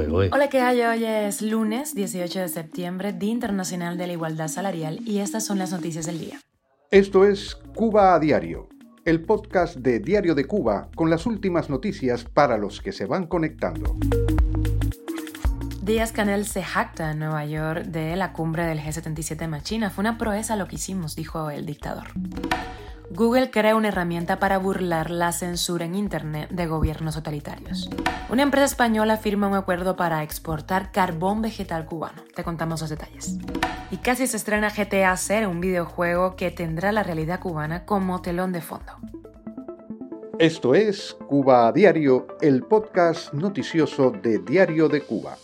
¿eh? Hola, ¿qué hay? Hoy es lunes 18 de septiembre, Día Internacional de la Igualdad Salarial, y estas son las noticias del día. Esto es Cuba a Diario, el podcast de Diario de Cuba con las últimas noticias para los que se van conectando. Díaz Canel se jacta en Nueva York de la cumbre del G77 en China. Fue una proeza lo que hicimos, dijo el dictador. Google crea una herramienta para burlar la censura en Internet de gobiernos totalitarios. Una empresa española firma un acuerdo para exportar carbón vegetal cubano. Te contamos los detalles. Y casi se estrena GTA 0, un videojuego que tendrá la realidad cubana como telón de fondo. Esto es Cuba Diario, el podcast noticioso de Diario de Cuba.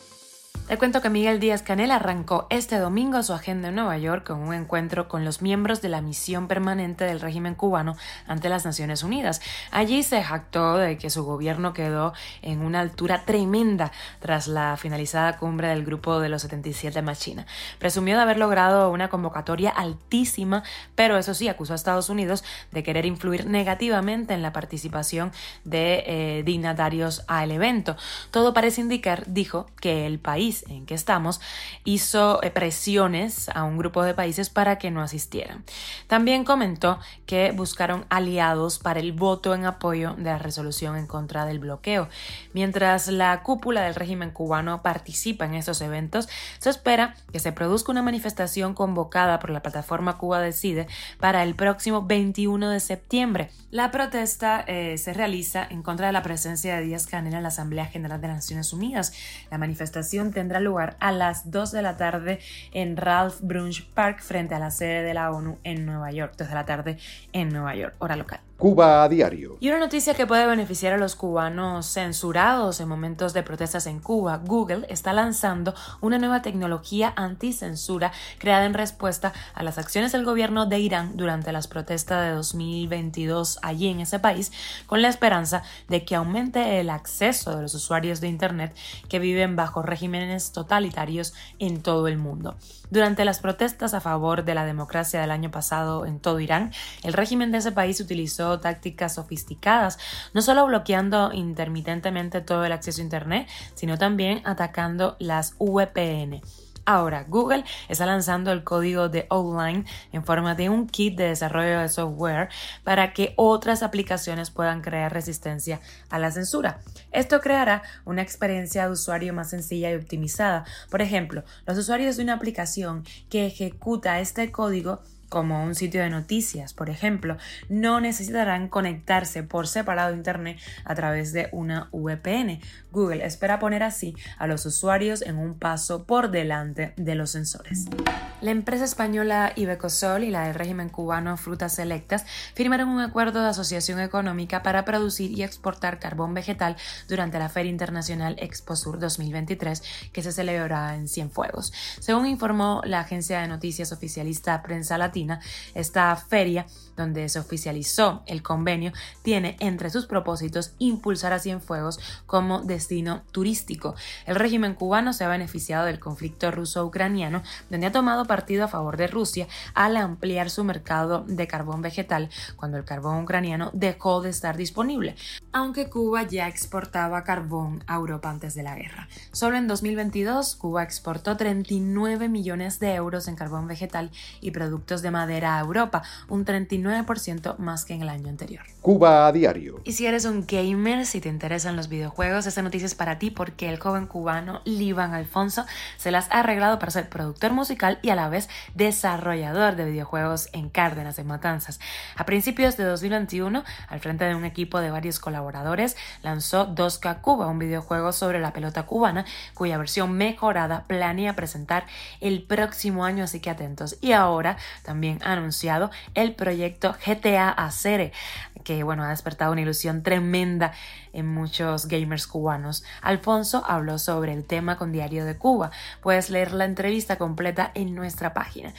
Te cuento que Miguel Díaz Canel arrancó este domingo su agenda en Nueva York con un encuentro con los miembros de la misión permanente del régimen cubano ante las Naciones Unidas. Allí se jactó de que su gobierno quedó en una altura tremenda tras la finalizada cumbre del grupo de los 77 más China. Presumió de haber logrado una convocatoria altísima, pero eso sí, acusó a Estados Unidos de querer influir negativamente en la participación de eh, dignatarios al evento. Todo parece indicar, dijo, que el país en que estamos hizo eh, presiones a un grupo de países para que no asistieran. También comentó que buscaron aliados para el voto en apoyo de la resolución en contra del bloqueo. Mientras la cúpula del régimen cubano participa en estos eventos, se espera que se produzca una manifestación convocada por la plataforma Cuba Decide para el próximo 21 de septiembre. La protesta eh, se realiza en contra de la presencia de Díaz Canel en la Asamblea General de Naciones Unidas. La manifestación tendrá lugar a las 2 de la tarde en Ralph Brunch Park frente a la sede de la ONU en Nueva York, 2 de la tarde en Nueva York, hora local. Cuba a diario. Y una noticia que puede beneficiar a los cubanos censurados en momentos de protestas en Cuba. Google está lanzando una nueva tecnología anticensura creada en respuesta a las acciones del gobierno de Irán durante las protestas de 2022 allí en ese país, con la esperanza de que aumente el acceso de los usuarios de Internet que viven bajo regímenes totalitarios en todo el mundo. Durante las protestas a favor de la democracia del año pasado en todo Irán, el régimen de ese país utilizó tácticas sofisticadas, no solo bloqueando intermitentemente todo el acceso a Internet, sino también atacando las VPN. Ahora, Google está lanzando el código de Outline en forma de un kit de desarrollo de software para que otras aplicaciones puedan crear resistencia a la censura. Esto creará una experiencia de usuario más sencilla y optimizada. Por ejemplo, los usuarios de una aplicación que ejecuta este código como un sitio de noticias, por ejemplo, no necesitarán conectarse por separado a Internet a través de una VPN. Google espera poner así a los usuarios en un paso por delante de los sensores. La empresa española Ibecosol y la del régimen cubano Frutas Selectas firmaron un acuerdo de asociación económica para producir y exportar carbón vegetal durante la Feria Internacional Exposur 2023 que se celebrará en Cienfuegos. Según informó la agencia de noticias oficialista Prensa Latina, esta feria, donde se oficializó el convenio, tiene entre sus propósitos impulsar a Cienfuegos como destino turístico. El régimen cubano se ha beneficiado del conflicto ruso-ucraniano, donde ha tomado partido a favor de Rusia al ampliar su mercado de carbón vegetal cuando el carbón ucraniano dejó de estar disponible, aunque Cuba ya exportaba carbón a Europa antes de la guerra. Solo en 2022 Cuba exportó 39 millones de euros en carbón vegetal y productos de madera a Europa, un 39% más que en el año anterior. Cuba a diario. Y si eres un gamer, si te interesan los videojuegos, esta noticia es para ti porque el joven cubano Liban Alfonso se las ha arreglado para ser productor musical y a la vez desarrollador de videojuegos en Cárdenas, en Matanzas. A principios de 2021, al frente de un equipo de varios colaboradores, lanzó 2K Cuba, un videojuego sobre la pelota cubana, cuya versión mejorada planea presentar el próximo año, así que atentos. Y ahora también también anunciado el proyecto GTA Acere, que bueno, ha despertado una ilusión tremenda en muchos gamers cubanos. Alfonso habló sobre el tema con Diario de Cuba. Puedes leer la entrevista completa en nuestra página.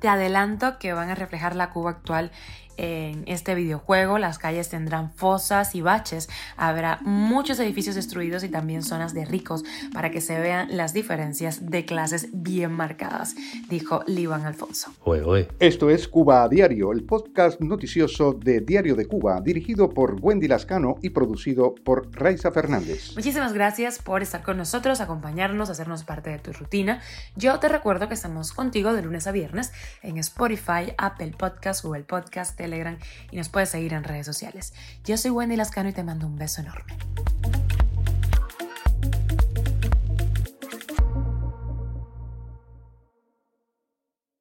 Te adelanto que van a reflejar la Cuba actual En este videojuego las calles tendrán fosas y baches, habrá muchos edificios destruidos y también zonas de ricos para que se vean las diferencias de clases bien marcadas, dijo Liban Alfonso. Esto es Cuba a Diario, el podcast noticioso de Diario de Cuba, dirigido por Wendy Lascano y producido por Raiza Fernández. Muchísimas gracias por estar con nosotros, acompañarnos, hacernos parte de tu rutina. Yo te recuerdo que estamos contigo de lunes a viernes en Spotify, Apple Podcast, Google Podcast, Telegram y nos puedes seguir en redes sociales. Yo soy Wendy Lascano y te mando un beso enorme.